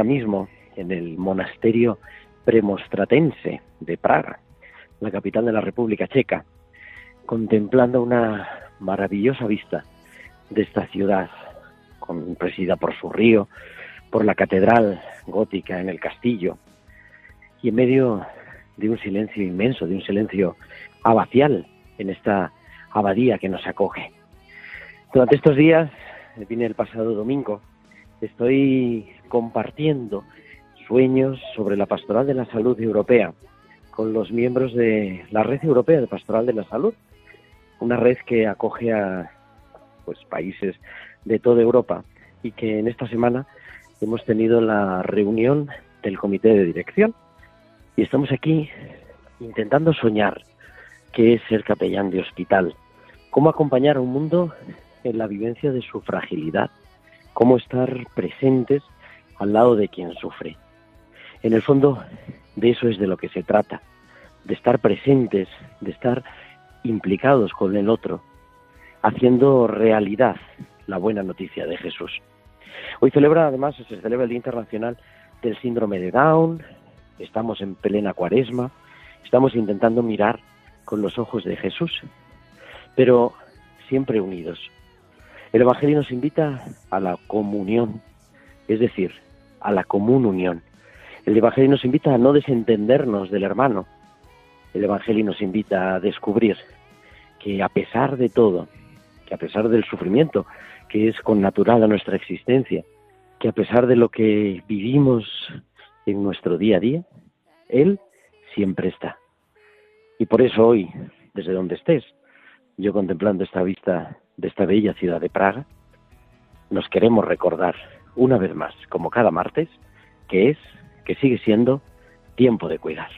Ahora mismo en el monasterio premostratense de Praga, la capital de la República Checa, contemplando una maravillosa vista de esta ciudad, presidida por su río, por la catedral gótica en el castillo, y en medio de un silencio inmenso, de un silencio abacial en esta abadía que nos acoge. Durante estos días, vine el pasado domingo, estoy compartiendo sueños sobre la pastoral de la salud europea con los miembros de la red europea de pastoral de la salud, una red que acoge a pues países de toda Europa y que en esta semana hemos tenido la reunión del comité de dirección y estamos aquí intentando soñar qué es ser capellán de hospital, cómo acompañar a un mundo en la vivencia de su fragilidad, cómo estar presentes al lado de quien sufre. En el fondo, de eso es de lo que se trata, de estar presentes, de estar implicados con el otro, haciendo realidad la buena noticia de Jesús. Hoy celebra, además, se celebra el Día Internacional del Síndrome de Down, estamos en plena cuaresma, estamos intentando mirar con los ojos de Jesús, pero siempre unidos. El Evangelio nos invita a la comunión, es decir, a la común unión. El Evangelio nos invita a no desentendernos del hermano. El Evangelio nos invita a descubrir que a pesar de todo, que a pesar del sufrimiento que es connatural a nuestra existencia, que a pesar de lo que vivimos en nuestro día a día, Él siempre está. Y por eso hoy, desde donde estés, yo contemplando esta vista de esta bella ciudad de Praga, nos queremos recordar una vez más, como cada martes, que es, que sigue siendo tiempo de cuidar.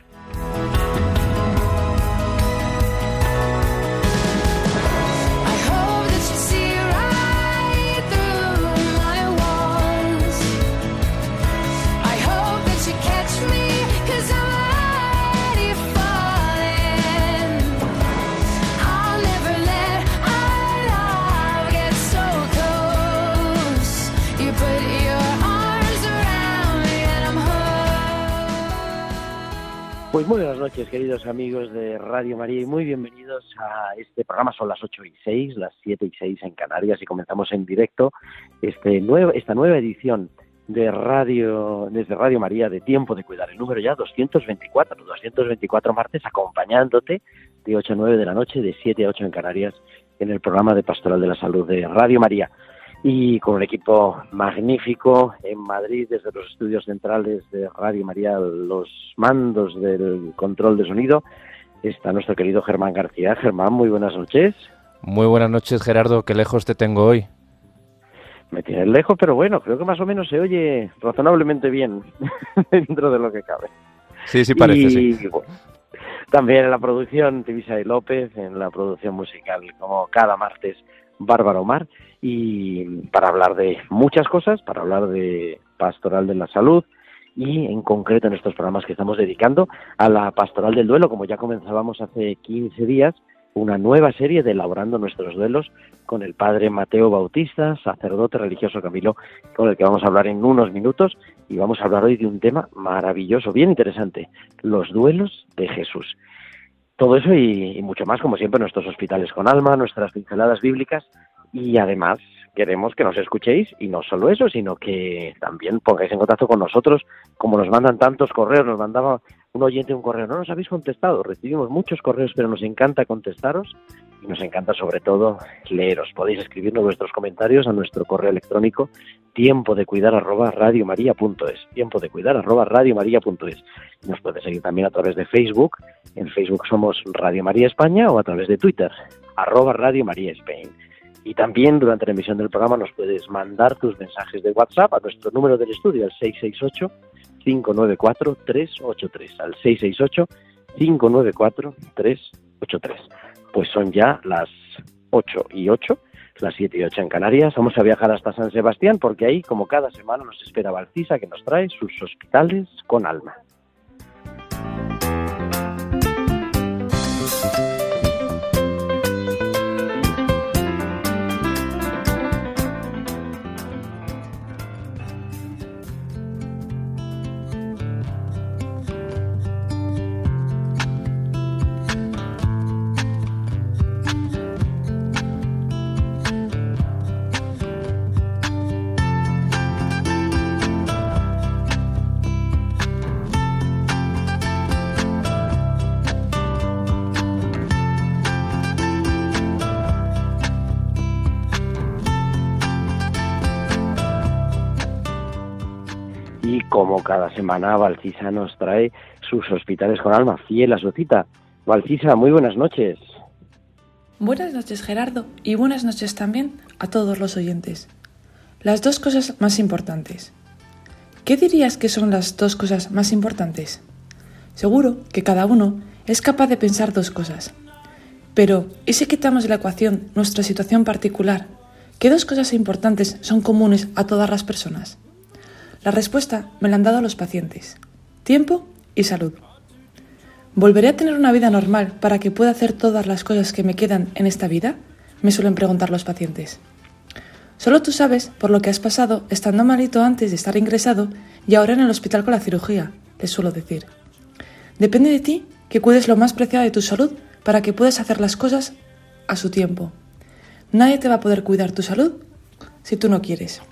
Pues muy buenas noches, queridos amigos de Radio María, y muy bienvenidos a este programa. Son las 8 y 6, las 7 y 6 en Canarias, y comenzamos en directo este nuevo, esta nueva edición de Radio, desde Radio María, de Tiempo de Cuidar, el número ya 224, 224 martes, acompañándote de 8 a 9 de la noche, de 7 a 8 en Canarias, en el programa de Pastoral de la Salud de Radio María. Y con un equipo magnífico en Madrid, desde los estudios centrales de Radio María, los mandos del control de sonido, está nuestro querido Germán García. Germán, muy buenas noches. Muy buenas noches, Gerardo. Qué lejos te tengo hoy. Me tienes lejos, pero bueno, creo que más o menos se oye razonablemente bien dentro de lo que cabe. Sí, sí parece, y, sí. bueno, también en la producción, Tibisa y López, en la producción musical, como cada martes, Bárbara Omar, y para hablar de muchas cosas, para hablar de pastoral de la salud y en concreto en estos programas que estamos dedicando a la pastoral del duelo, como ya comenzábamos hace 15 días, una nueva serie de Elaborando nuestros duelos con el padre Mateo Bautista, sacerdote religioso Camilo, con el que vamos a hablar en unos minutos y vamos a hablar hoy de un tema maravilloso, bien interesante, los duelos de Jesús. Todo eso y, y mucho más, como siempre, nuestros hospitales con alma, nuestras pinceladas bíblicas. Y además queremos que nos escuchéis y no solo eso, sino que también pongáis en contacto con nosotros, como nos mandan tantos correos, nos mandaba un oyente un correo, no nos habéis contestado, recibimos muchos correos, pero nos encanta contestaros y nos encanta sobre todo leeros. Podéis escribirnos vuestros comentarios a nuestro correo electrónico tiempo de cuidar arroba radiomaria.es, tiempo de cuidar arroba radiomaria.es. Nos puedes seguir también a través de Facebook, en Facebook somos Radio María España o a través de Twitter, arroba Radio María Spain. Y también durante la emisión del programa nos puedes mandar tus mensajes de WhatsApp a nuestro número del estudio, al 668-594-383. Al 668-594-383. Pues son ya las 8 y 8, las 7 y 8 en Canarias. Vamos a viajar hasta San Sebastián porque ahí, como cada semana, nos espera Valcisa que nos trae sus hospitales con alma. Como cada semana, Valcisa nos trae sus hospitales con alma, fiel a su cita. Valcisa, muy buenas noches. Buenas noches Gerardo y buenas noches también a todos los oyentes. Las dos cosas más importantes. ¿Qué dirías que son las dos cosas más importantes? Seguro que cada uno es capaz de pensar dos cosas. Pero, ¿y si quitamos de la ecuación nuestra situación particular? ¿Qué dos cosas importantes son comunes a todas las personas? La respuesta me la han dado los pacientes. Tiempo y salud. ¿Volveré a tener una vida normal para que pueda hacer todas las cosas que me quedan en esta vida? Me suelen preguntar los pacientes. Solo tú sabes por lo que has pasado estando malito antes de estar ingresado y ahora en el hospital con la cirugía, les suelo decir. Depende de ti que cuides lo más preciado de tu salud para que puedas hacer las cosas a su tiempo. Nadie te va a poder cuidar tu salud si tú no quieres.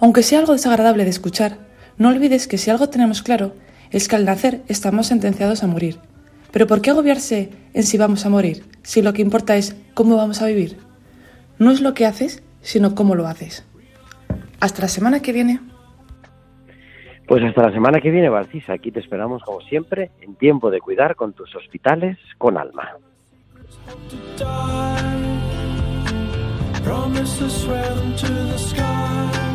Aunque sea algo desagradable de escuchar, no olvides que si algo tenemos claro es que al nacer estamos sentenciados a morir. Pero ¿por qué agobiarse en si vamos a morir, si lo que importa es cómo vamos a vivir? No es lo que haces, sino cómo lo haces. Hasta la semana que viene. Pues hasta la semana que viene, Valcisa. Aquí te esperamos, como siempre, en tiempo de cuidar con tus hospitales con alma. Promises swell to the sky.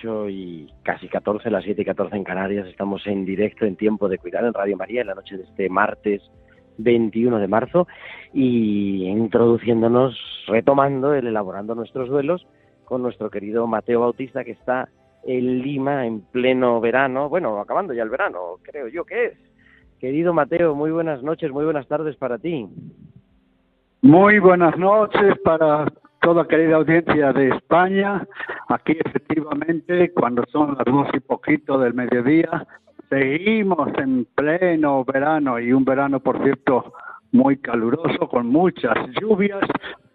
8 y casi 14, las 7 y 14 en Canarias. Estamos en directo en Tiempo de Cuidar en Radio María en la noche de este martes 21 de marzo y introduciéndonos, retomando el elaborando nuestros duelos con nuestro querido Mateo Bautista que está en Lima en pleno verano, bueno, acabando ya el verano, creo yo que es. Querido Mateo, muy buenas noches, muy buenas tardes para ti. Muy buenas noches para toda querida audiencia de España. Aquí efectivamente, cuando son las dos y poquito del mediodía, seguimos en pleno verano y un verano, por cierto, muy caluroso, con muchas lluvias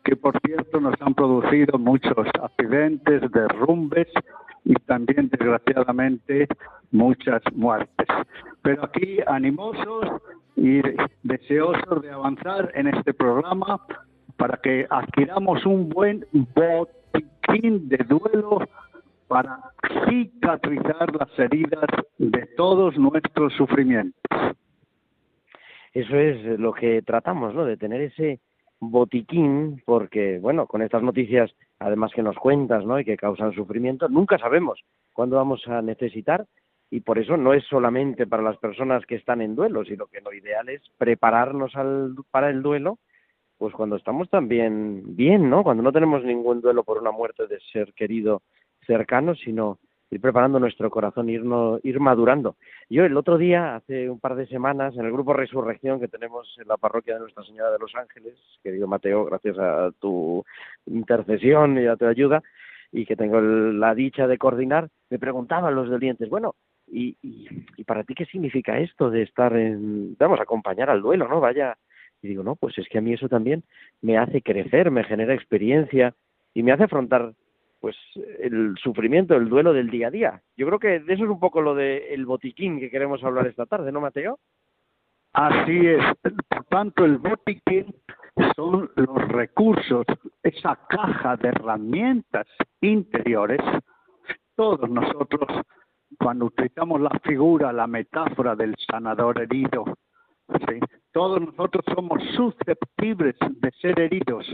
que, por cierto, nos han producido muchos accidentes, derrumbes y también, desgraciadamente, muchas muertes. Pero aquí, animosos y deseosos de avanzar en este programa para que adquiramos un buen botiquín de duelo para cicatrizar las heridas de todos nuestros sufrimientos. Eso es lo que tratamos, ¿no? De tener ese botiquín, porque, bueno, con estas noticias, además que nos cuentas, ¿no? Y que causan sufrimiento, nunca sabemos cuándo vamos a necesitar y por eso no es solamente para las personas que están en duelo, sino que lo ideal es prepararnos al, para el duelo, pues cuando estamos también bien, ¿no? Cuando no tenemos ningún duelo por una muerte de ser querido cercano, sino ir preparando nuestro corazón, irnos, ir madurando. Yo el otro día, hace un par de semanas, en el grupo Resurrección que tenemos en la parroquia de Nuestra Señora de los Ángeles, querido Mateo, gracias a tu intercesión y a tu ayuda, y que tengo la dicha de coordinar, me preguntaban los dolientes, bueno, ¿y, y, y para ti qué significa esto de estar en, vamos, acompañar al duelo, ¿no? Vaya, y digo, no, pues es que a mí eso también me hace crecer, me genera experiencia y me hace afrontar pues el sufrimiento, el duelo del día a día. Yo creo que de eso es un poco lo del el botiquín que queremos hablar esta tarde, ¿no, Mateo? Así es. Por tanto, el botiquín son los recursos, esa caja de herramientas interiores. Todos nosotros, cuando utilizamos la figura, la metáfora del sanador herido, ¿sí? Todos nosotros somos susceptibles de ser heridos,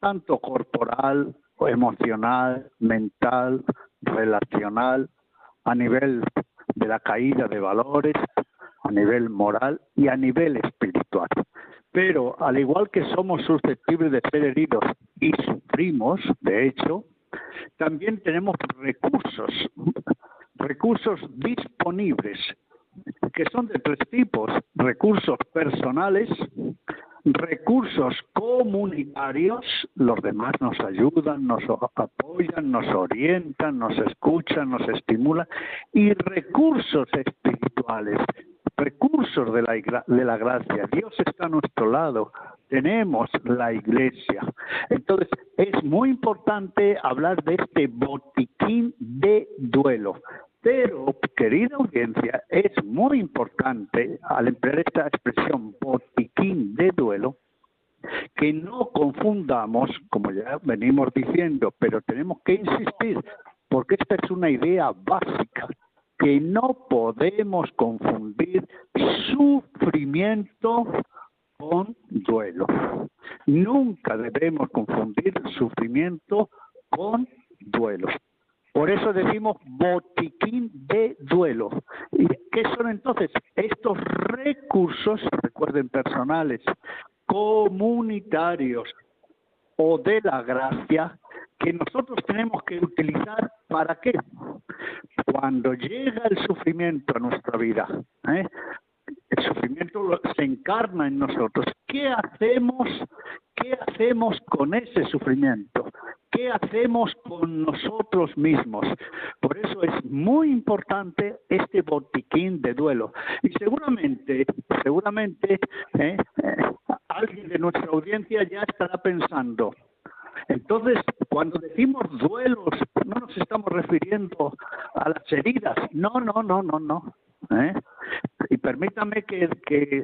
tanto corporal, emocional, mental, relacional, a nivel de la caída de valores, a nivel moral y a nivel espiritual. Pero al igual que somos susceptibles de ser heridos y sufrimos, de hecho, también tenemos recursos, recursos disponibles, que son de tres tipos, recursos personales, recursos comunitarios, los demás nos ayudan, nos apoyan, nos orientan, nos escuchan, nos estimulan, y recursos espirituales, recursos de la, de la gracia. Dios está a nuestro lado, tenemos la iglesia. Entonces, es muy importante hablar de este botiquín de duelo. Pero, querida audiencia, es muy importante, al emplear esta expresión botiquín de duelo, que no confundamos, como ya venimos diciendo, pero tenemos que insistir, porque esta es una idea básica, que no podemos confundir sufrimiento con duelo. Nunca debemos confundir sufrimiento con duelo. Por eso decimos botiquín de duelo. ¿Y qué son entonces estos recursos, recuerden, personales, comunitarios o de la gracia que nosotros tenemos que utilizar para qué? Cuando llega el sufrimiento a nuestra vida, ¿eh? El sufrimiento se encarna en nosotros. ¿Qué hacemos? ¿Qué hacemos con ese sufrimiento? ¿Qué hacemos con nosotros mismos? Por eso es muy importante este botiquín de duelo. Y seguramente, seguramente, ¿eh? Eh, alguien de nuestra audiencia ya estará pensando, entonces, cuando decimos duelos, no nos estamos refiriendo a las heridas. No, no, no, no, no. ¿eh? Permítame que, que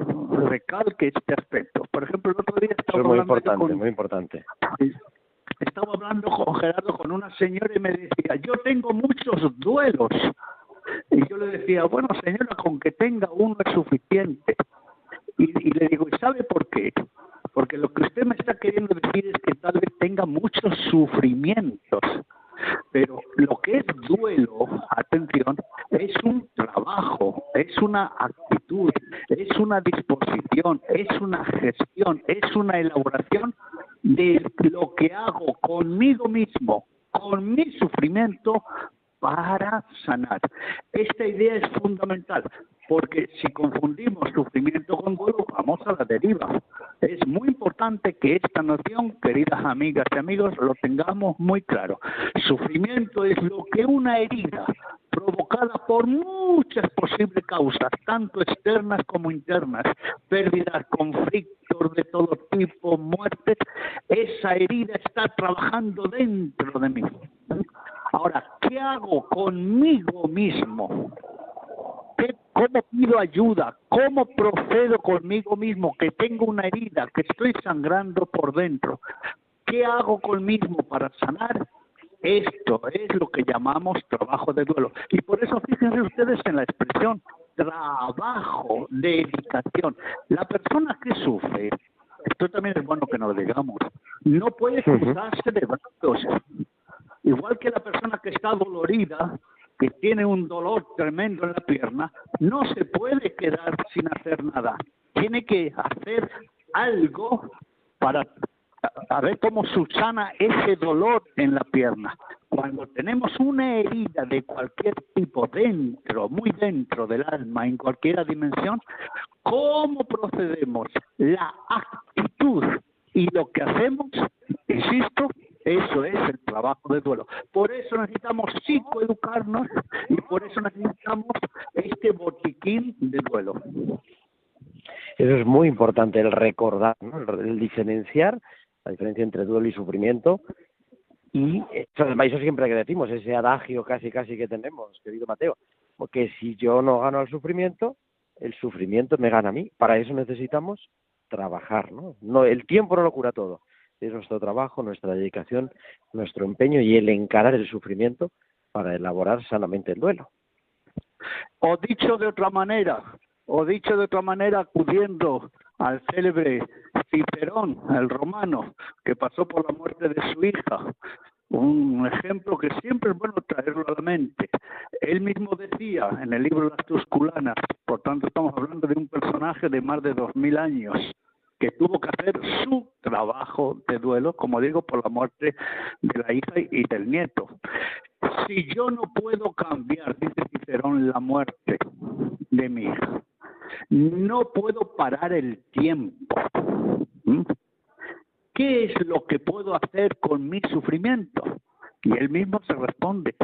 recalque este aspecto. Por ejemplo, el otro día Eso estaba es muy importante, con, muy importante. estaba hablando con Gerardo con una señora y me decía, yo tengo muchos duelos. Y yo le decía, bueno señora, con que tenga uno es suficiente. Y, y le digo, ¿y sabe por qué? Porque lo que usted me está queriendo decir es que tal vez tenga muchos sufrimientos. Pero lo que es duelo, atención, es un trabajo, es una actitud, es una disposición, es una gestión, es una elaboración de lo que hago conmigo mismo, con mi sufrimiento para sanar. Esta idea es fundamental, porque si confundimos sufrimiento con duelo, vamos a la deriva. Es muy importante que esta noción, queridas amigas y amigos, lo tengamos muy claro. Sufrimiento es lo que una herida provocada por muchas posibles causas, tanto externas como internas, pérdidas, conflictos de todo tipo, muertes, esa herida está trabajando dentro de mí. Ahora, ¿qué hago conmigo mismo? ¿Qué, ¿Cómo pido ayuda? ¿Cómo procedo conmigo mismo? Que tengo una herida, que estoy sangrando por dentro. ¿Qué hago conmigo para sanar? Esto es lo que llamamos trabajo de duelo. Y por eso fíjense ustedes en la expresión trabajo, dedicación. La persona que sufre, esto también es bueno que nos digamos, no puede cruzarse de brazos. Igual que la persona que está dolorida, que tiene un dolor tremendo en la pierna, no se puede quedar sin hacer nada. Tiene que hacer algo para a ver cómo subsana ese dolor en la pierna. Cuando tenemos una herida de cualquier tipo dentro, muy dentro del alma, en cualquier dimensión, ¿cómo procedemos? La actitud y lo que hacemos, insisto, eso es el trabajo de duelo. Por eso necesitamos psicoeducarnos y por eso necesitamos este botiquín de duelo. Eso es muy importante, el recordar, ¿no? el, diferenciar la diferencia entre duelo y sufrimiento. Y eso, siempre que decimos, ese adagio casi casi que tenemos, querido Mateo, porque si yo no gano al sufrimiento, el sufrimiento me gana a mí. Para eso necesitamos trabajar, ¿no? no el tiempo no lo cura todo. Es nuestro trabajo, nuestra dedicación, nuestro empeño y el encarar el sufrimiento para elaborar sanamente el duelo. O dicho de otra manera, o dicho de otra manera, acudiendo al célebre Cicerón, el romano, que pasó por la muerte de su hija. Un ejemplo que siempre es bueno traerlo a la mente. Él mismo decía en el libro Las Tusculanas, por tanto estamos hablando de un personaje de más de dos mil años, que tuvo que hacer su trabajo de duelo, como digo, por la muerte de la hija y del nieto. Si yo no puedo cambiar, dice Cicerón, la muerte de mi hija, no puedo parar el tiempo. ¿Mm? ¿Qué es lo que puedo hacer con mi sufrimiento? Y él mismo se responde,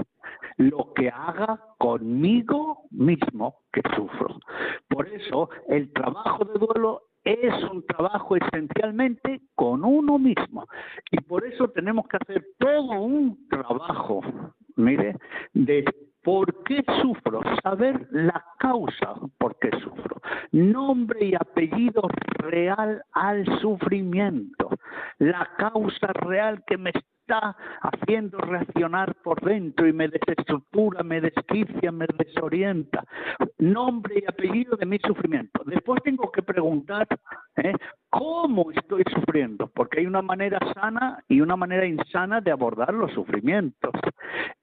lo que haga conmigo mismo que sufro. Por eso el trabajo de duelo es un trabajo esencialmente con uno mismo. Y por eso tenemos que hacer todo un trabajo, mire, de ¿Por qué sufro? Saber la causa por qué sufro. Nombre y apellido real al sufrimiento. La causa real que me está haciendo reaccionar por dentro y me desestructura, me desquicia, me desorienta. Nombre y apellido de mi sufrimiento. Después tengo que preguntar ¿eh? cómo estoy sufriendo, porque hay una manera sana y una manera insana de abordar los sufrimientos.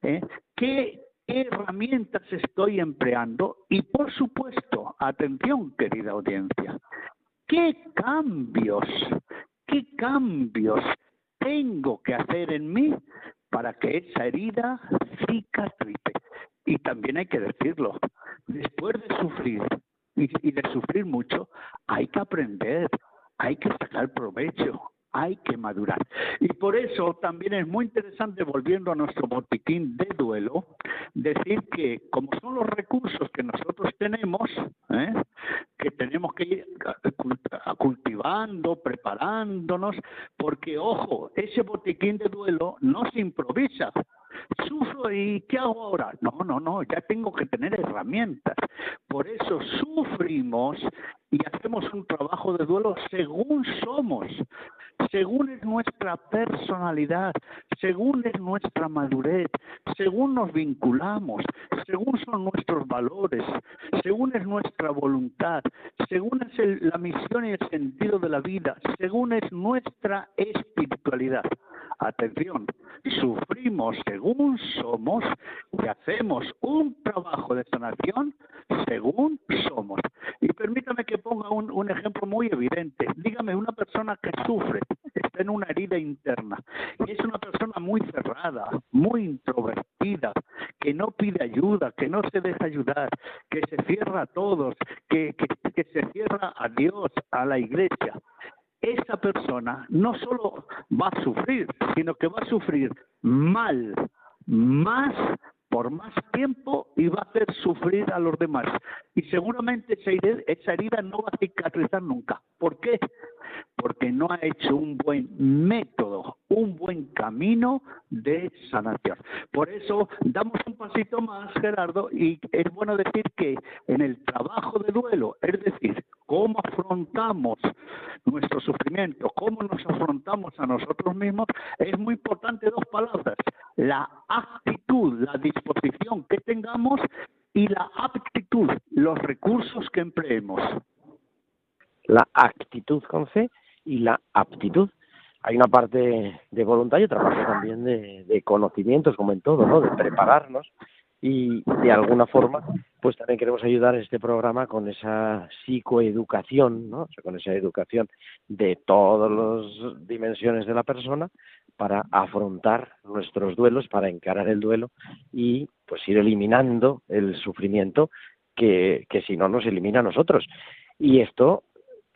¿eh? ¿Qué qué herramientas estoy empleando y por supuesto, atención querida audiencia, qué cambios, qué cambios tengo que hacer en mí para que esa herida cicatrice. Y también hay que decirlo, después de sufrir y, de sufrir mucho, hay que aprender, hay que sacar provecho, hay que madurar. Y por eso también es muy interesante, volviendo a nuestro botiquín de duelo, decir que como son los recursos que nosotros tenemos, ¿eh? que tenemos que ir cultivando, preparándonos, porque ojo, ese botiquín de duelo no se improvisa. Sufro y ¿qué hago ahora? No, no, no, ya tengo que tener herramientas. Por eso sufrimos y hacemos un trabajo de duelo según somos según es nuestra personalidad, según es nuestra madurez, según nos vinculamos, según son nuestros valores, según es nuestra voluntad, según es el- la misión y el sentido de la vida, según es nuestra espiritualidad. Atención, sufrimos según somos y hacemos un trabajo de sanación según somos. Y permítame que ponga un, un ejemplo muy evidente. Dígame, una persona que sufre, está en una herida interna, y es una persona muy cerrada, muy introvertida, que no pide ayuda, que no se deja ayudar, que se cierra a todos, que, se cierra a Dios, a la iglesia esa persona no solo va a sufrir, sino que va a sufrir mal, más por más tiempo y va a hacer sufrir a los demás. Y seguramente esa herida no va a cicatrizar nunca. ¿Por qué? Porque no ha hecho un buen método, un buen camino de sanación. Por eso damos un pasito más, Gerardo, y es bueno decir que en el trabajo de duelo, es decir, cómo afrontamos nuestro sufrimiento, cómo nos afrontamos a nosotros mismos, es muy importante dos palabras, la actitud, la disposición que tengamos y la aptitud, los recursos que empleemos. La actitud con C y la aptitud. Hay una parte de voluntad y otra parte también de, conocimientos, como en todo, ¿no? De prepararnos y de alguna forma pues también queremos ayudar en este programa con esa psicoeducación, ¿no? Con esa educación de todas las dimensiones de la persona para afrontar nuestros duelos, para encarar el duelo y pues ir eliminando el sufrimiento que, que si no nos elimina a nosotros. Y esto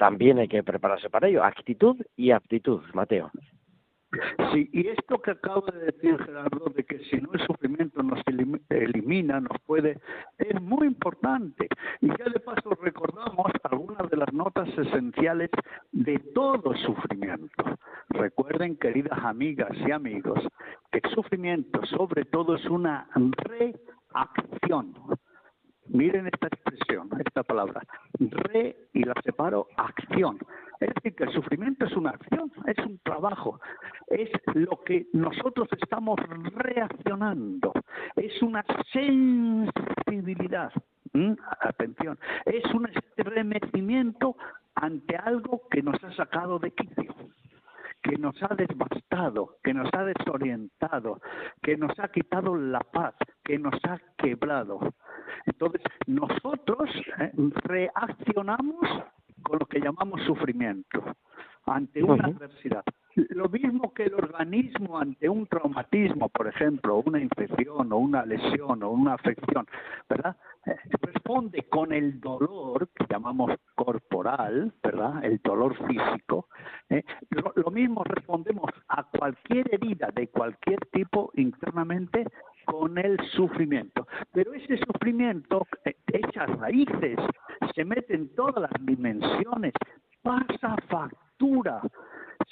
también hay que prepararse para ello, actitud y aptitud, Mateo. Sí, y esto que acaba de decir Gerardo, de que si no el sufrimiento nos elim- elimina, nos puede, es muy importante. Y ya de paso recordamos algunas de las notas esenciales de todo sufrimiento. Recuerden, queridas amigas y amigos, que el sufrimiento sobre todo es una reacción. Miren esta expresión, esta palabra, re y la separo, acción. Es decir, que el sufrimiento es una acción, es un trabajo, es lo que nosotros estamos reaccionando, es una sensibilidad. ¿m? Atención, es un estremecimiento ante algo que nos ha sacado de quicio que nos ha devastado, que nos ha desorientado, que nos ha quitado la paz, que nos ha quebrado. Entonces, nosotros eh, reaccionamos con lo que llamamos sufrimiento ante una adversidad. Lo mismo que el organismo ante un traumatismo, por ejemplo, una infección o una lesión o una afección, ¿verdad? Eh, responde con el dolor que llamamos corporal, ¿verdad? El dolor físico. ¿eh? Lo, lo mismo respondemos a cualquier herida de cualquier tipo internamente con el sufrimiento. Pero ese sufrimiento eh, echa raíces, se mete en todas las dimensiones, pasa factura,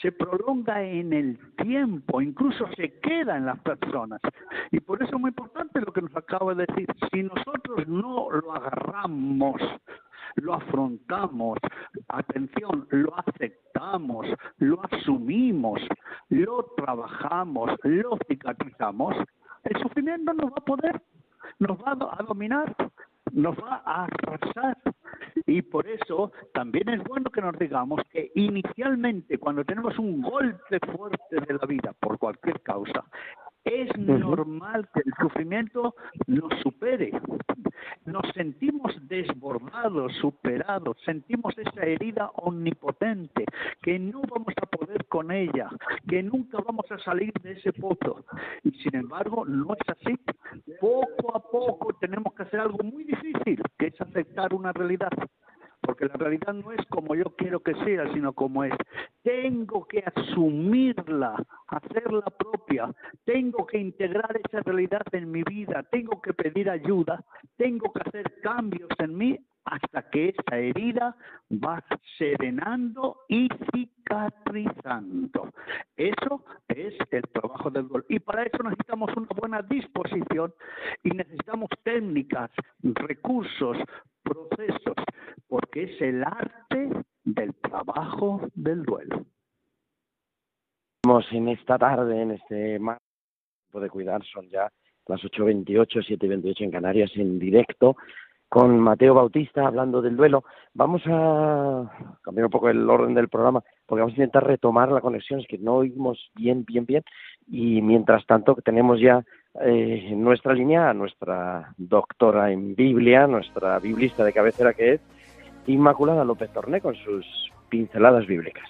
se prolonga en el tiempo, incluso se queda en las personas. Y por eso es muy importante lo que nos acaba de decir. Si nosotros no lo agarramos, lo afrontamos, atención, lo aceptamos, lo asumimos, lo trabajamos, lo cicatrizamos, el sufrimiento nos va a poder, nos va a dominar, nos va a arrasar. Y por eso también es bueno que nos digamos que inicialmente cuando tenemos un golpe fuerte de la vida por cualquier causa, es normal que el sufrimiento nos supere. Nos sentimos desbordados, superados, sentimos esa herida omnipotente, que no vamos a poder con ella, que nunca vamos a salir de ese pozo. Y sin embargo, no es así. Poco a poco tenemos que hacer algo muy difícil, que es aceptar una realidad porque la realidad no es como yo quiero que sea, sino como es. Tengo que asumirla, hacerla propia, tengo que integrar esa realidad en mi vida, tengo que pedir ayuda, tengo que hacer cambios en mí hasta que esa herida va serenando y cicatrizando. Eso es el trabajo del duelo. Y para eso necesitamos una buena disposición y necesitamos técnicas, recursos, porque es el arte del trabajo del duelo. Estamos en esta tarde, en este marco de cuidar, son ya las 8.28, 7.28 en Canarias, en directo, con Mateo Bautista hablando del duelo. Vamos a cambiar un poco el orden del programa, porque vamos a intentar retomar la conexión, es que no oímos bien, bien, bien, y mientras tanto tenemos ya eh, en nuestra línea a nuestra doctora en Biblia, nuestra biblista de cabecera que es Inmaculada López Torné, con sus pinceladas bíblicas.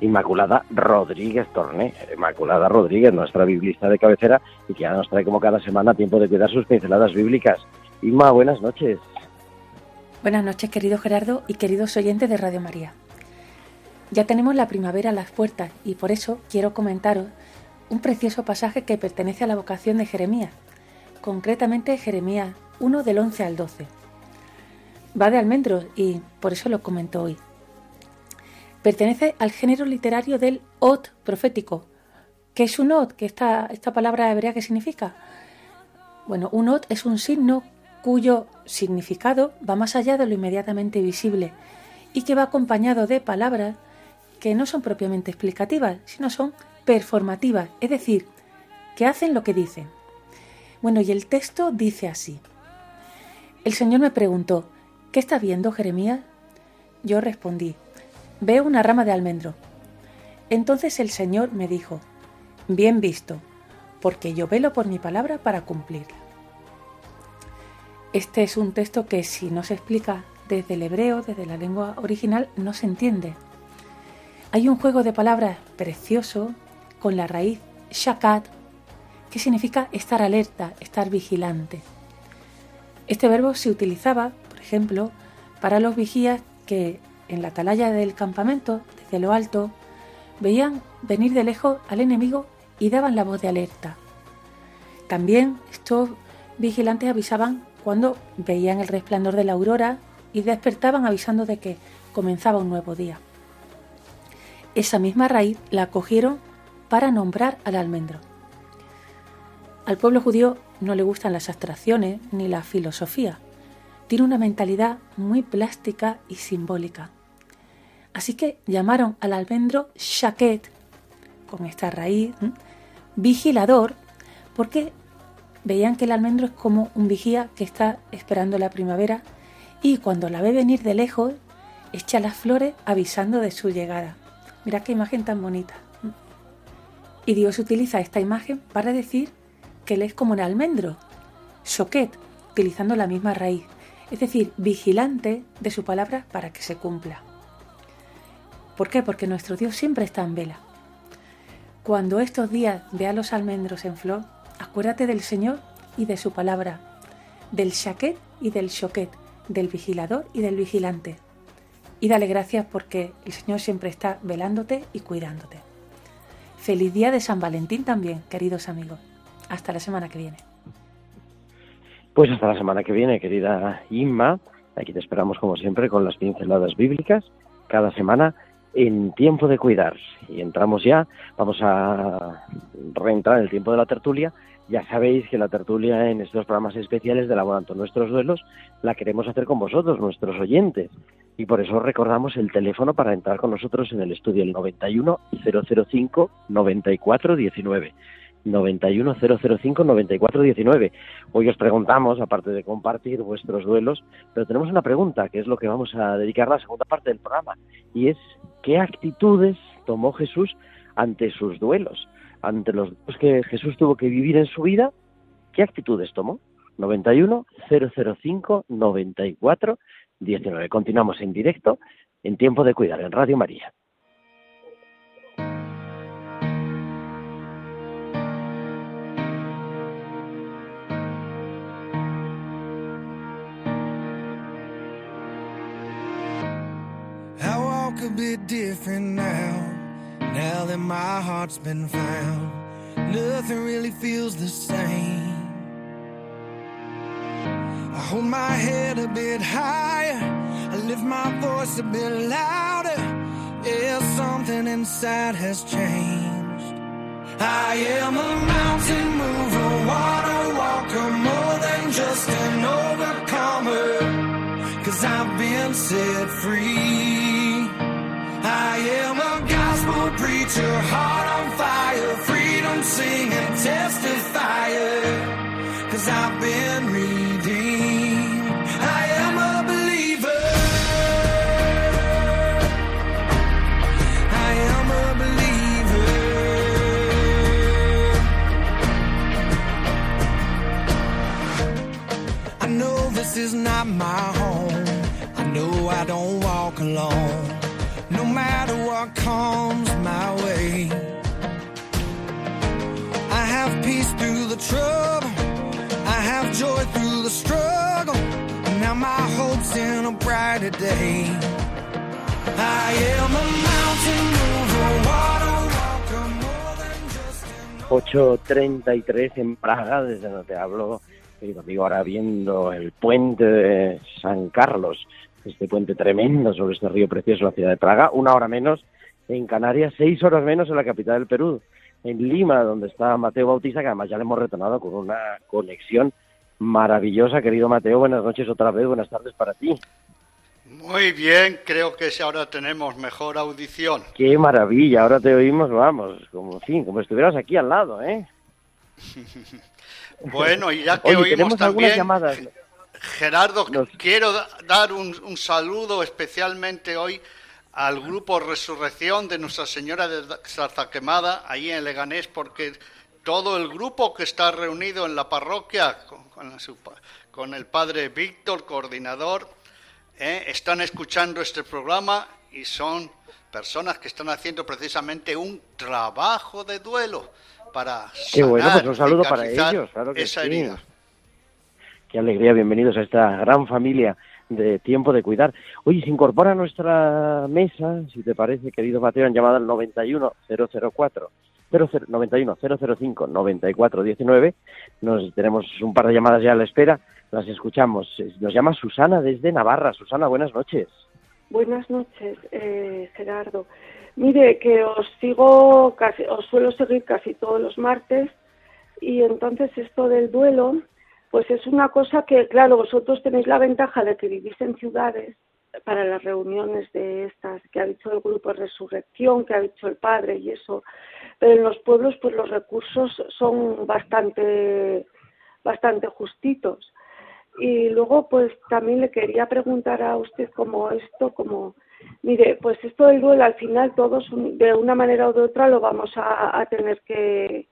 Inmaculada Rodríguez Torné, Inmaculada Rodríguez, nuestra biblista de cabecera y que ya nos trae como cada semana tiempo de cuidar sus pinceladas bíblicas. Inma, buenas noches. Buenas noches, querido Gerardo y queridos oyentes de Radio María. Ya tenemos la primavera a las puertas y por eso quiero comentaros un precioso pasaje que pertenece a la vocación de Jeremías, concretamente Jeremías 1 del 11 al 12. Va de almendros y por eso lo comento hoy. Pertenece al género literario del ot profético. ¿Qué es un ot? ¿Qué esta, esta palabra hebrea qué significa? Bueno, un ot es un signo cuyo significado va más allá de lo inmediatamente visible y que va acompañado de palabras que no son propiamente explicativas, sino son performativas, es decir, que hacen lo que dicen. Bueno, y el texto dice así. El Señor me preguntó, ¿qué estás viendo, Jeremías? Yo respondí, veo una rama de almendro. Entonces el Señor me dijo, bien visto, porque yo velo por mi palabra para cumplirla. Este es un texto que si no se explica desde el hebreo, desde la lengua original, no se entiende. Hay un juego de palabras precioso con la raíz shakat, que significa estar alerta, estar vigilante. Este verbo se utilizaba, por ejemplo, para los vigías que en la atalaya del campamento, desde lo alto, veían venir de lejos al enemigo y daban la voz de alerta. También estos vigilantes avisaban cuando veían el resplandor de la aurora y despertaban avisando de que comenzaba un nuevo día. Esa misma raíz la cogieron para nombrar al almendro. Al pueblo judío no le gustan las abstracciones ni la filosofía. Tiene una mentalidad muy plástica y simbólica. Así que llamaron al almendro shaket, con esta raíz, vigilador, porque veían que el almendro es como un vigía que está esperando la primavera y cuando la ve venir de lejos, echa las flores avisando de su llegada. Mira qué imagen tan bonita. Y Dios utiliza esta imagen para decir que él es como un almendro, shoket, utilizando la misma raíz, es decir, vigilante de su palabra para que se cumpla. ¿Por qué? Porque nuestro Dios siempre está en vela. Cuando estos días vea los almendros en flor, acuérdate del Señor y de su palabra, del shaket y del shoket, del vigilador y del vigilante. Y dale gracias porque el Señor siempre está velándote y cuidándote. Feliz día de San Valentín también, queridos amigos. Hasta la semana que viene. Pues hasta la semana que viene, querida Inma. Aquí te esperamos como siempre con las pinceladas bíblicas cada semana en tiempo de cuidar. Y entramos ya, vamos a reentrar en el tiempo de la tertulia. Ya sabéis que la tertulia en estos programas especiales de Laborando Nuestros Duelos la queremos hacer con vosotros, nuestros oyentes. Y por eso recordamos el teléfono para entrar con nosotros en el estudio, el 91 005 94 19. 91 005 94 19. Hoy os preguntamos, aparte de compartir vuestros duelos, pero tenemos una pregunta, que es lo que vamos a dedicar la segunda parte del programa, y es ¿qué actitudes tomó Jesús ante sus duelos? Ante los duelos que Jesús tuvo que vivir en su vida, ¿qué actitudes tomó? 91 005 94 19. Continuamos en directo en Tiempo de Cuidar en Radio María. Could be different now, now that my heart's been found. Nothing really feels the same. I hold my head a bit higher. I lift my voice a bit louder. Yeah, something inside has changed. I am a mountain mover, water walker, more than just an overcomer. Cause I've been set free. I am a gospel preacher, heart on fire, freedom singing, testifier. Cause I've been redeemed. I am a believer. I am a believer. I know this is not my home. I know I don't walk alone. Comes my way. I have peace through the trouble. I have joy through the struggle. Now my hope's in a brighter day. I am a mountain mover, water walker, more than just an 8.33 en Praga, desde donde hablo, querido amigo, ahora viendo el puente de San Carlos, este puente tremendo sobre este río precioso, la ciudad de Praga, una hora menos en Canarias, seis horas menos en la capital del Perú, en Lima, donde está Mateo Bautista, que además ya le hemos retornado con una conexión maravillosa. Querido Mateo, buenas noches otra vez, buenas tardes para ti. Muy bien, creo que ahora tenemos mejor audición. Qué maravilla, ahora te oímos, vamos, como, en fin, como si estuvieras aquí al lado, ¿eh? Bueno, y ya que Oye, oímos tenemos algunas también, llamadas. Gerardo, quiero da- dar un, un saludo especialmente hoy al grupo Resurrección de Nuestra Señora de Zarza Quemada, ahí en Leganés, porque todo el grupo que está reunido en la parroquia, con, con la su pa- con el padre Víctor, coordinador, eh, están escuchando este programa y son personas que están haciendo precisamente un trabajo de duelo para Qué bueno, sanar, pues un saludo para ellos, claro que esa sí. herida. Qué alegría, bienvenidos a esta gran familia de tiempo de cuidar. Oye, se incorpora a nuestra mesa, si te parece, querido Mateo, en llamada al 91004. 00 91 005 94 19. Nos tenemos un par de llamadas ya a la espera, las escuchamos. Nos llama Susana desde Navarra. Susana, buenas noches. Buenas noches, eh, Gerardo. Mire, que os sigo, casi, os suelo seguir casi todos los martes y entonces esto del duelo, pues es una cosa que, claro, vosotros tenéis la ventaja de que vivís en ciudades para las reuniones de estas, que ha dicho el grupo Resurrección, que ha dicho el padre y eso, pero en los pueblos pues los recursos son bastante, bastante justitos. Y luego, pues también le quería preguntar a usted como esto, como, mire, pues esto del duelo al final todos de una manera o de otra lo vamos a, tener que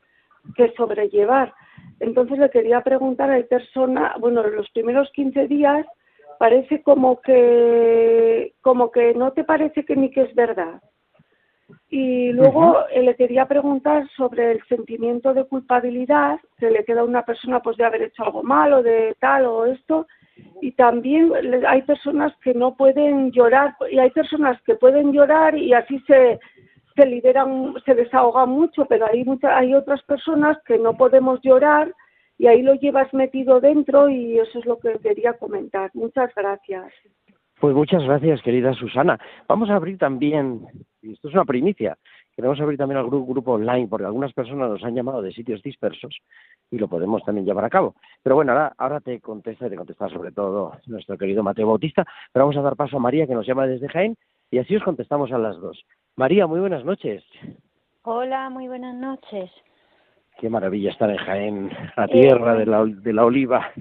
sobrellevar. Entonces le quería preguntar, hay personas, bueno, los primeros 15 días parece como que, como que no te parece que ni que es verdad. Y luego eh, le quería preguntar sobre el sentimiento de culpabilidad que le queda a una persona pues de haber hecho algo malo, de tal o esto. Y también le- hay personas que no pueden llorar y hay personas que pueden llorar y así se, se liberan, se desahogan mucho, pero hay, mucha, hay otras personas que no podemos llorar y ahí lo llevas metido dentro y eso es lo que quería comentar. Muchas gracias. Pues muchas gracias, querida Susana. Vamos a abrir también, y esto es una primicia, queremos abrir también al grupo, grupo online, porque algunas personas nos han llamado de sitios dispersos y lo podemos también llevar a cabo. Pero bueno, ahora, ahora te contesta y te contesta sobre todo nuestro querido Mateo Bautista, pero vamos a dar paso a María, que nos llama desde Jaén, y así os contestamos a las dos. María, muy buenas noches. Hola, muy buenas noches. Qué maravilla estar en Jaén, la tierra de la, de la oliva.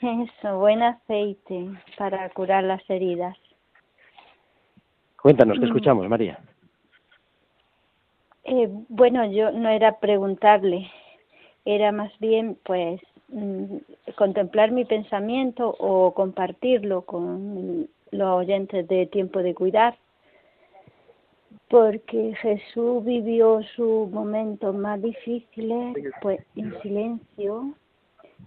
Eso, buen aceite para curar las heridas. Cuéntanos, ¿qué Mm. escuchamos, María? Eh, bueno, yo no era preguntarle, era más bien pues mm, contemplar mi pensamiento o compartirlo con los oyentes de Tiempo de Cuidar, porque Jesús vivió sus momentos más difíciles pues en silencio,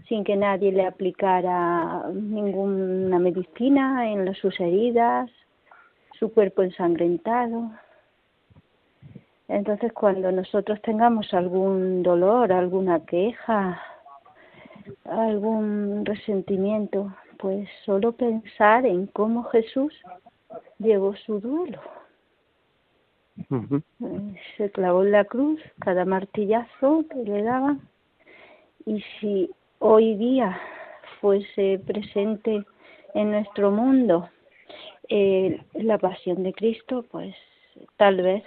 sin que nadie le aplicara ninguna medicina en sus heridas, su cuerpo ensangrentado. Entonces, cuando nosotros tengamos algún dolor, alguna queja, algún resentimiento, pues solo pensar en cómo Jesús llevó su duelo. Eh, se clavó en la cruz cada martillazo que le daban y si hoy día fuese presente en nuestro mundo eh, la pasión de Cristo, pues tal vez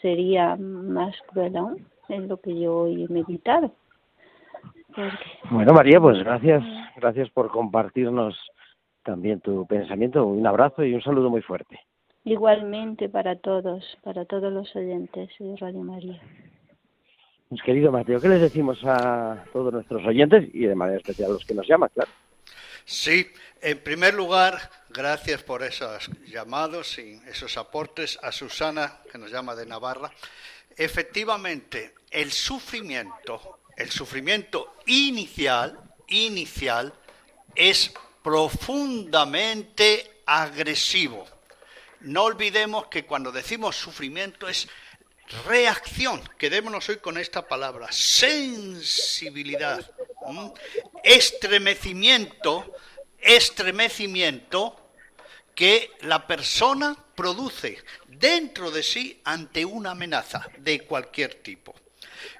sería más cruel aún, es lo que yo hoy he meditado. Bueno, María, pues gracias, gracias por compartirnos también tu pensamiento. Un abrazo y un saludo muy fuerte. Igualmente para todos, para todos los oyentes de Radio María. Pues querido Mateo, ¿qué les decimos a todos nuestros oyentes y de manera especial a los que nos llaman, claro? Sí, en primer lugar, gracias por esos llamados y esos aportes a Susana, que nos llama de Navarra. Efectivamente, el sufrimiento, el sufrimiento inicial, inicial, es profundamente agresivo. No olvidemos que cuando decimos sufrimiento es reacción. Quedémonos hoy con esta palabra, sensibilidad, estremecimiento, estremecimiento que la persona produce dentro de sí ante una amenaza de cualquier tipo.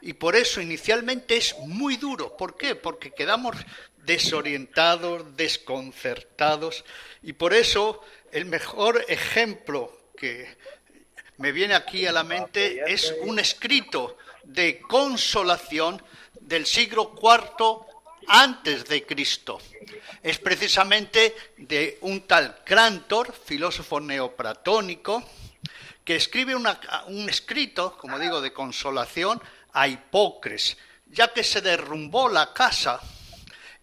Y por eso inicialmente es muy duro. ¿Por qué? Porque quedamos desorientados, desconcertados. Y por eso el mejor ejemplo que me viene aquí a la mente es un escrito de consolación del siglo IV antes de Cristo. Es precisamente de un tal Crantor, filósofo neoplatónico, que escribe un escrito, como digo, de consolación a Hipócres, ya que se derrumbó la casa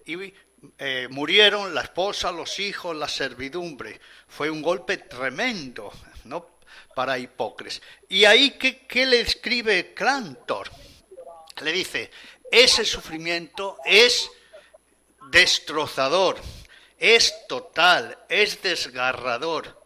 y eh, murieron la esposa, los hijos, la servidumbre. Fue un golpe tremendo, ¿no? Para Hipócrates. Y ahí, ¿qué, qué le escribe Crantor? Le dice, ese sufrimiento es destrozador, es total, es desgarrador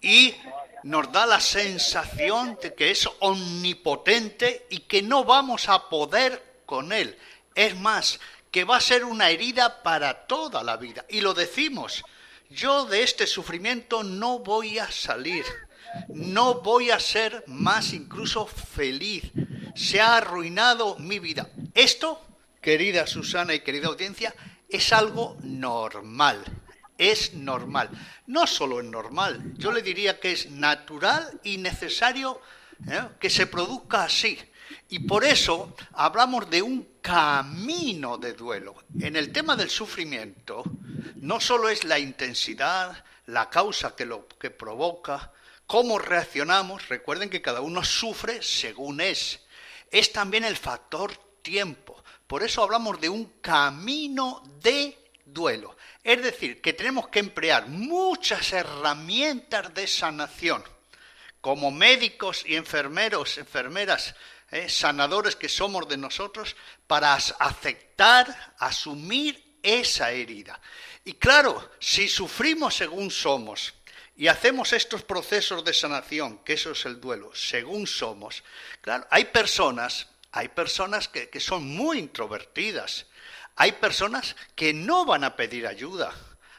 y nos da la sensación de que es omnipotente y que no vamos a poder con él. Es más, que va a ser una herida para toda la vida. Y lo decimos, yo de este sufrimiento no voy a salir, no voy a ser más incluso feliz. Se ha arruinado mi vida. Esto, querida Susana y querida audiencia, es algo normal. Es normal. No solo es normal, yo le diría que es natural y necesario ¿eh? que se produzca así. Y por eso hablamos de un camino de duelo. En el tema del sufrimiento, no solo es la intensidad, la causa que lo que provoca, cómo reaccionamos, recuerden que cada uno sufre según es. Es también el factor tiempo. Por eso hablamos de un camino de duelo. Es decir, que tenemos que emplear muchas herramientas de sanación. Como médicos y enfermeros, enfermeras, ¿eh? sanadores que somos de nosotros, para aceptar, asumir esa herida. Y claro, si sufrimos según somos y hacemos estos procesos de sanación, que eso es el duelo, según somos, claro, hay personas, hay personas que, que son muy introvertidas, hay personas que no van a pedir ayuda,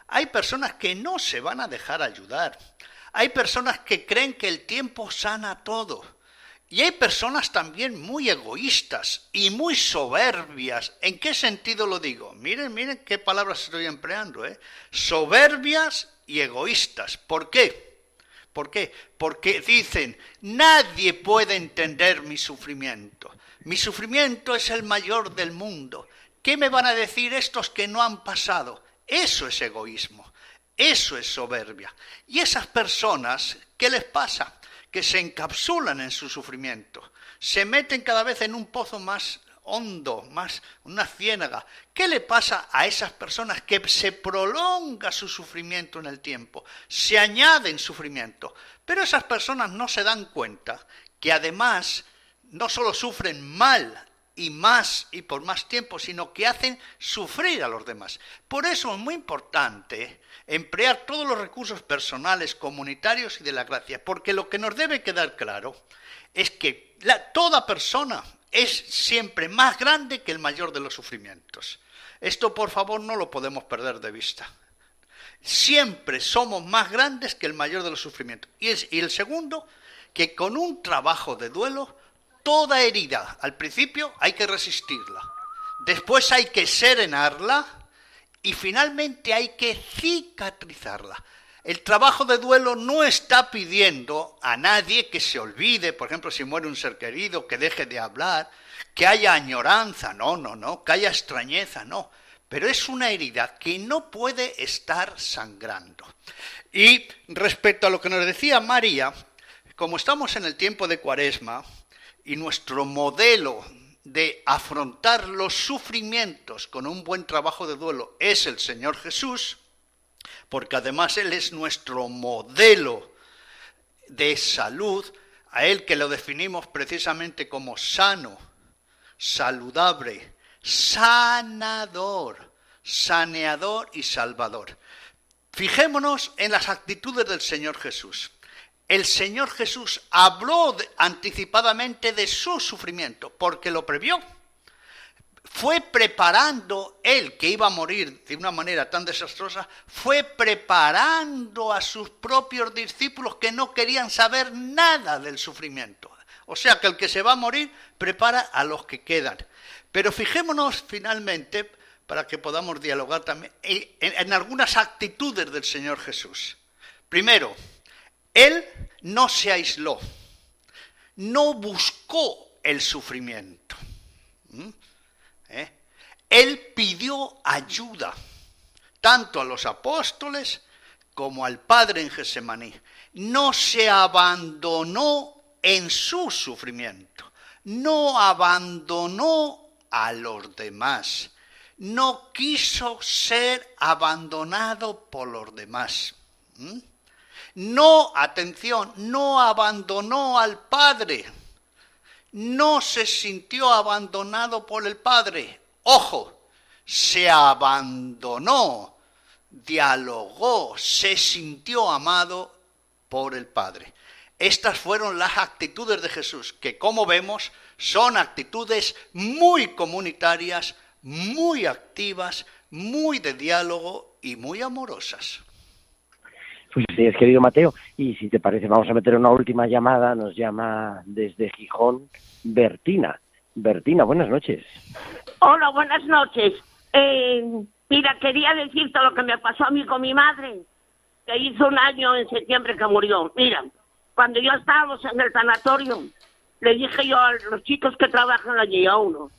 hay personas que no se van a dejar ayudar, hay personas que creen que el tiempo sana todo. Y hay personas también muy egoístas y muy soberbias. ¿En qué sentido lo digo? Miren, miren qué palabras estoy empleando. ¿eh? Soberbias y egoístas. ¿Por qué? ¿Por qué? Porque dicen, nadie puede entender mi sufrimiento. Mi sufrimiento es el mayor del mundo. ¿Qué me van a decir estos que no han pasado? Eso es egoísmo. Eso es soberbia. Y esas personas, ¿qué les pasa? que se encapsulan en su sufrimiento, se meten cada vez en un pozo más hondo, más una ciénaga. ¿Qué le pasa a esas personas que se prolonga su sufrimiento en el tiempo? Se añaden sufrimiento. Pero esas personas no se dan cuenta que además no solo sufren mal y más y por más tiempo, sino que hacen sufrir a los demás. Por eso es muy importante emplear todos los recursos personales, comunitarios y de la gracia, porque lo que nos debe quedar claro es que toda persona es siempre más grande que el mayor de los sufrimientos. Esto, por favor, no lo podemos perder de vista. siempre somos más grandes que el mayor de los sufrimientos. Y, es, y el segundo, que con un trabajo de duelo, toda herida, al principio hay que resistirla, después hay que serenarla y finalmente hay que cicatrizarla. El trabajo de duelo no está pidiendo a nadie que se olvide, por ejemplo, si muere un ser querido, que deje de hablar, que haya añoranza, no, no, no, que haya extrañeza, no. Pero es una herida que no puede estar sangrando. Y respecto a lo que nos decía María, como estamos en el tiempo de Cuaresma y nuestro modelo de afrontar los sufrimientos con un buen trabajo de duelo es el Señor Jesús, porque además Él es nuestro modelo de salud, a Él que lo definimos precisamente como sano, saludable, sanador, saneador y salvador. Fijémonos en las actitudes del Señor Jesús. El Señor Jesús habló anticipadamente de su sufrimiento porque lo previó fue preparando, él que iba a morir de una manera tan desastrosa, fue preparando a sus propios discípulos que no querían saber nada del sufrimiento. O sea que el que se va a morir prepara a los que quedan. Pero fijémonos finalmente, para que podamos dialogar también, en, algunas actitudes del Señor Jesús. Primero, Él no se aisló, no buscó el sufrimiento. ¿eh? Él pidió ayuda, tanto a los apóstoles como al Padre en Gesemaní. No se abandonó en su sufrimiento, no abandonó a los demás, no quiso ser abandonado por los demás. No, atención, no abandonó al Padre no se sintió abandonado por el Padre. Ojo, se abandonó, dialogó, se sintió amado por el Padre. Estas fueron las actitudes de Jesús, que como vemos son actitudes muy comunitarias, muy activas, muy de diálogo y muy amorosas. Pues sí, es querido Mateo. Y si te parece, vamos a meter una última llamada. Nos llama desde Gijón Bertina. Bertina, buenas noches. Hola, buenas noches. Eh, mira, quería decirte lo que me pasó a mí con mi madre, que hizo un año en septiembre que murió. Mira, cuando yo estábamos en el sanatorio, le dije yo a los chicos que trabajan allí, a uno,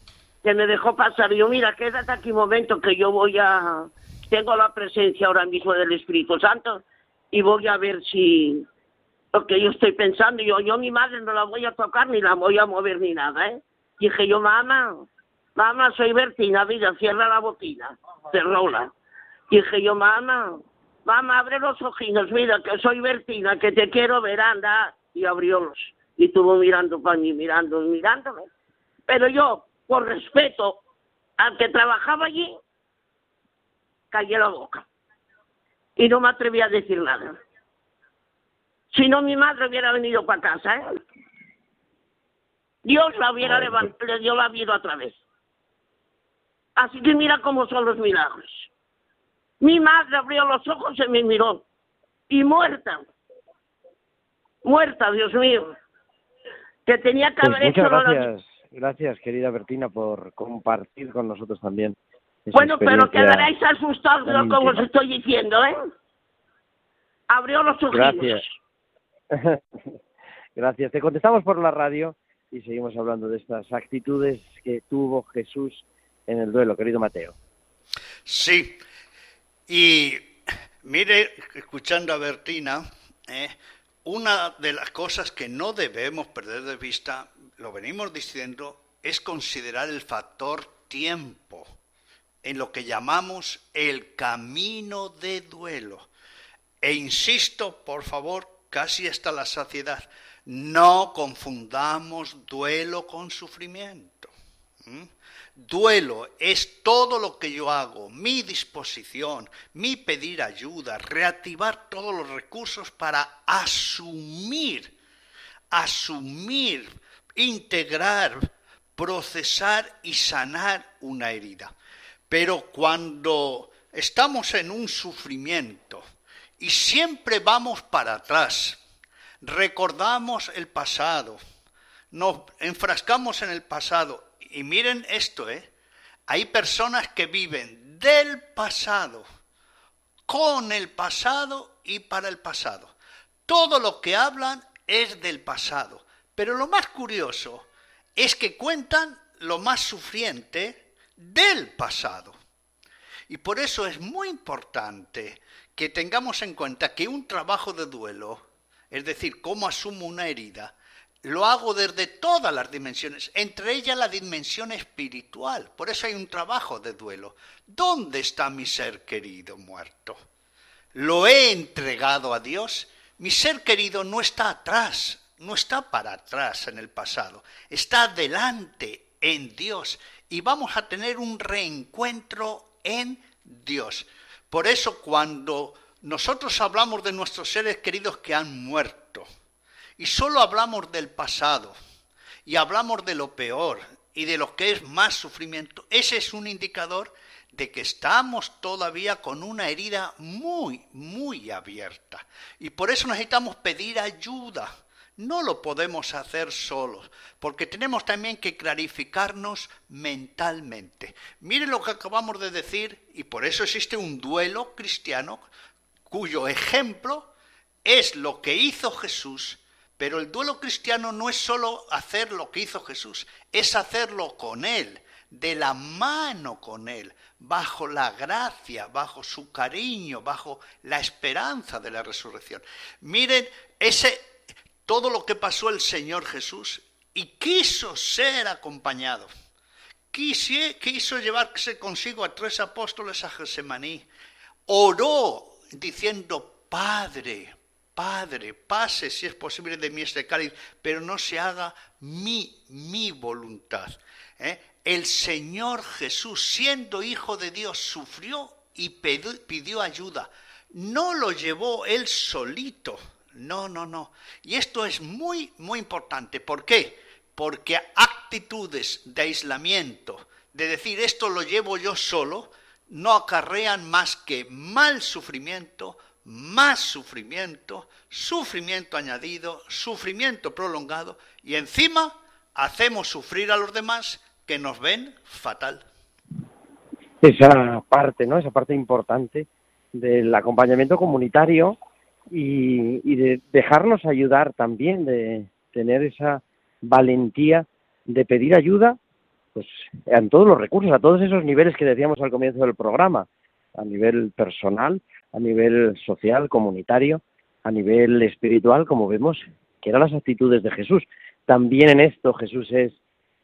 que me dejó pasar, yo, mira, quédate aquí un momento que yo voy a... Tengo la presencia ahora mismo del Espíritu Santo y voy a ver si lo que yo estoy pensando, yo, yo mi madre no la voy a tocar ni la voy a mover ni nada, ¿eh? Dije yo, mamá, mamá, soy Bertina, vida, cierra la botina, cerróla. Dije yo, mamá, mamá, abre los ojitos, mira, que soy Bertina, que te quiero ver, anda. Y abriólos. Y estuvo mirando para mí, mirando, mirándome. Pero yo, por respeto al que trabajaba allí, callé la boca y no me atreví a decir nada. Si no, mi madre hubiera venido para casa, ¿eh? Dios la hubiera levantado, le dio la vida otra vez. Así que mira cómo son los milagros. Mi madre abrió los ojos y me miró. Y muerta. Muerta, Dios mío. Que tenía que pues haber muchas hecho... Gracias, gracias, querida Bertina, por compartir con nosotros también bueno, pero quedaréis asustados de lo que os estoy diciendo, ¿eh? Abrió los ojos. Gracias. Gracias. Te contestamos por la radio y seguimos hablando de estas actitudes que tuvo Jesús en el duelo, querido Mateo. Sí. Y mire, escuchando a Bertina, ¿eh? una de las cosas que no debemos perder de vista, lo venimos diciendo, es considerar el factor tiempo en lo que llamamos el camino de duelo. E insisto, por favor, casi hasta la saciedad, no confundamos duelo con sufrimiento. Duelo es todo lo que yo hago, mi disposición, mi pedir ayuda, reactivar todos los recursos para asumir, asumir, integrar, procesar y sanar una herida. Pero cuando estamos en un sufrimiento y siempre vamos para atrás. Recordamos el pasado, nos enfrascamos en el pasado. Y miren esto, ¿eh? Hay personas que viven del pasado, con el pasado y para el pasado. Todo lo que hablan es del pasado. Pero lo más curioso es que cuentan lo más sufriente del pasado. Y por eso es muy importante que tengamos en cuenta que un trabajo de duelo, es decir, cómo asumo una herida, lo hago desde todas las dimensiones, entre ellas la dimensión espiritual. Por eso hay un trabajo de duelo. ¿Dónde está mi ser querido muerto? ¿Lo he entregado a Dios? Mi ser querido no está atrás, no está para atrás en el pasado, está adelante en Dios y vamos a tener un reencuentro en Dios. Por eso cuando nosotros hablamos de nuestros seres queridos que han muerto y solo hablamos del pasado y hablamos de lo peor y de lo que es más sufrimiento, ese es un indicador de que estamos todavía con una herida muy, muy abierta. Y por eso necesitamos pedir ayuda. No lo podemos hacer solos, porque tenemos también que clarificarnos mentalmente. Miren lo que acabamos de decir, y por eso existe un duelo cristiano cuyo ejemplo es lo que hizo Jesús, pero el duelo cristiano no es solo hacer lo que hizo Jesús, es hacerlo con Él, de la mano con Él, bajo la gracia, bajo su cariño, bajo la esperanza de la resurrección. Miren ese todo lo que pasó el Señor Jesús y quiso ser acompañado. Quiso, llevarse consigo a tres apóstoles a Gesemaní. Oró diciendo, Padre, Padre, pase si es posible de mí este cáliz, pero no se haga mi, mi voluntad. ¿eh? El Señor Jesús, siendo hijo de Dios, sufrió y pidió ayuda. No lo llevó él solito no, no, no. Y esto es muy, muy importante. ¿Por qué? Porque actitudes de aislamiento, de decir esto lo llevo yo solo, no acarrean más que mal sufrimiento, más sufrimiento, sufrimiento añadido, sufrimiento prolongado y encima hacemos sufrir a los demás que nos ven fatal. Esa parte, ¿no? Esa parte importante del acompañamiento comunitario y, de dejarnos ayudar también, de tener esa valentía de pedir ayuda pues en todos los recursos, a todos esos niveles que decíamos al comienzo del programa, a nivel personal, a nivel social, comunitario, a nivel espiritual, como vemos que eran las actitudes de Jesús. También en esto Jesús es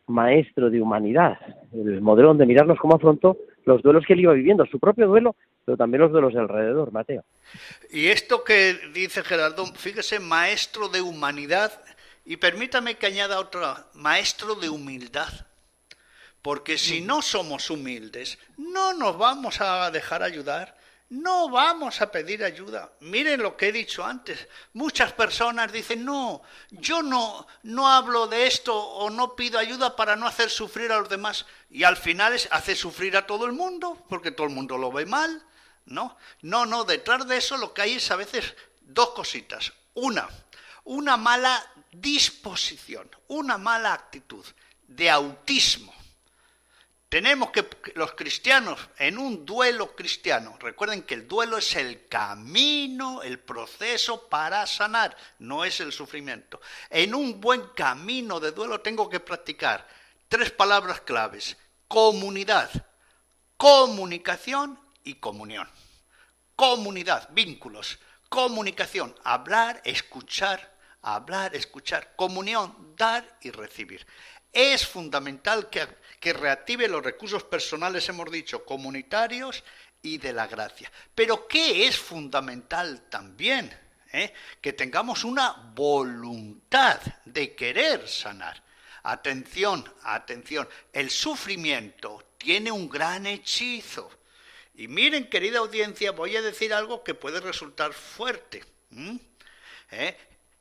maestro de humanidad, el modelo donde mirarnos cómo afrontó los duelos que él iba viviendo, su propio duelo pero también los de los alrededor, Mateo. Y esto que dice Gerardo, fíjese, maestro de humanidad, y permítame que añada otro, maestro de humildad. Porque si mm. no somos humildes, no nos vamos a dejar ayudar, no vamos a pedir ayuda. Miren lo que he dicho antes. Muchas personas dicen, no, yo no, no hablo de esto o no pido ayuda para no hacer sufrir a los demás. Y al final es, hace sufrir a todo el mundo, porque todo el mundo lo ve mal. No, no, no, detrás de eso lo que hay es a veces dos cositas. Una, una mala disposición, una mala actitud de autismo. Tenemos que, los cristianos, en un duelo cristiano, recuerden que el duelo es el camino, el proceso para sanar, no es el sufrimiento. En un buen camino de duelo tengo que practicar tres palabras claves, comunidad, comunicación y comunión. Comunidad, vínculos, comunicación, hablar, escuchar, hablar, escuchar, comunión, dar y recibir. Es fundamental que, que reactive los recursos personales, hemos dicho, comunitarios y de la gracia. Pero ¿qué es fundamental también? ¿Eh? Que tengamos una voluntad de querer sanar. Atención, atención, el sufrimiento tiene un gran hechizo y miren, querida audiencia, voy a decir algo que puede resultar fuerte. ¿Eh?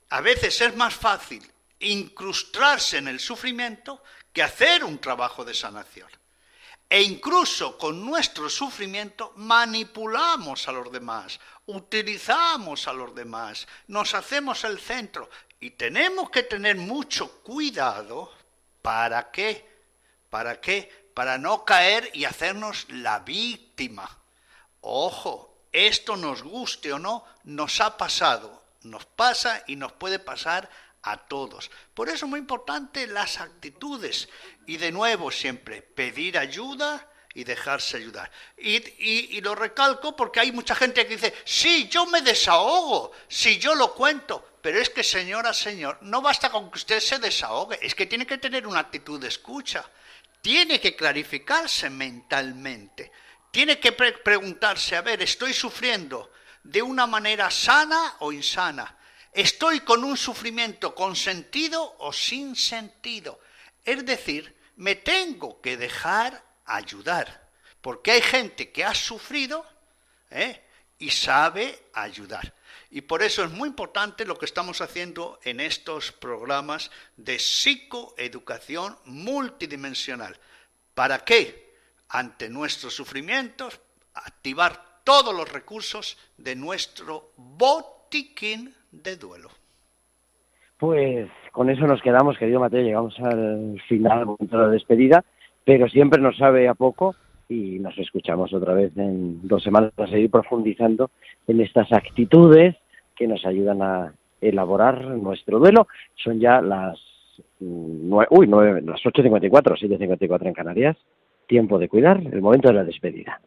A veces es más fácil incrustarse en el sufrimiento que hacer un trabajo de sanación. e incluso con nuestro sufrimiento manipulamos a los demás, utilizamos a los demás, nos hacemos el centro y tenemos que tener mucho cuidado para qué, para qué, para no caer y hacernos la víctima. Ojo, esto nos guste o no, nos ha pasado, nos pasa y nos puede pasar a todos. Por eso es muy importante las actitudes y de nuevo siempre pedir ayuda y dejarse ayudar. Y, lo recalco porque hay mucha gente que dice, sí, yo me desahogo, sí, yo lo cuento, pero es que señora, señor, no basta con que usted se desahogue, es que tiene que tener una actitud de escucha, tiene que clarificarse mentalmente, tiene que preguntarse, a ver, ¿estoy sufriendo de una manera sana o insana? ¿Estoy con un sufrimiento con sentido o sin sentido? Es decir, me tengo que dejar ayudar, porque hay gente que ha sufrido ¿eh? y sabe ayudar. Y por eso es muy importante lo que estamos haciendo en estos programas de psicoeducación multidimensional. ¿Para qué? Ante nuestros sufrimientos, activar todos los recursos de nuestro botiquín de duelo. Pues con eso nos quedamos, querido Mateo, llegamos al final de la despedida, pero siempre nos sabe a poco y nos escuchamos otra vez en dos semanas para seguir profundizando en estas actitudes que nos ayudan a elaborar nuestro duelo. Son ya las nueve, uy, nueve, las 8.54, 7.54 en Canarias. Tiempo de cuidar, el momento de la despedida.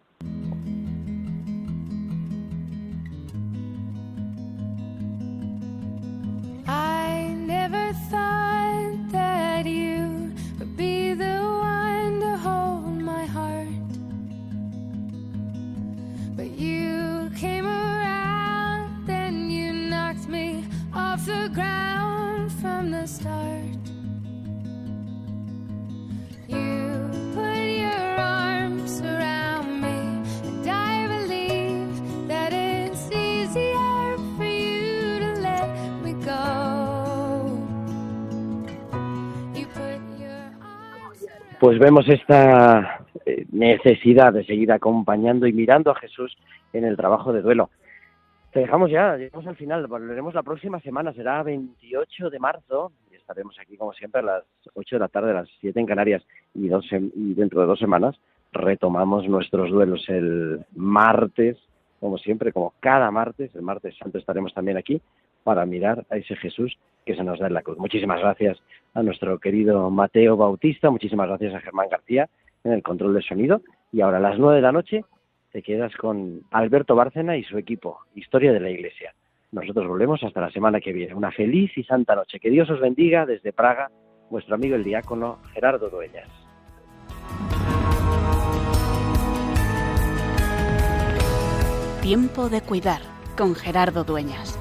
Pues vemos esta eh, necesidad de seguir acompañando y mirando a Jesús en el trabajo de duelo. Te dejamos ya, llegamos al final, volveremos la próxima semana, será 28 de marzo, y estaremos aquí como siempre a las 8 de la tarde, a las 7 en Canarias, y, dos, y dentro de dos semanas retomamos nuestros duelos el martes, como siempre, como cada martes, el martes santo estaremos también aquí para mirar a ese Jesús que se nos da en la cruz. Muchísimas gracias a nuestro querido Mateo Bautista, muchísimas gracias a Germán García en el control de sonido. Y ahora a las nueve de la noche te quedas con Alberto Bárcena y su equipo, Historia de la Iglesia. Nosotros volvemos hasta la semana que viene. Una feliz y santa noche. Que Dios os bendiga desde Praga, vuestro amigo el diácono Gerardo Dueñas. Tiempo de cuidar con Gerardo Dueñas.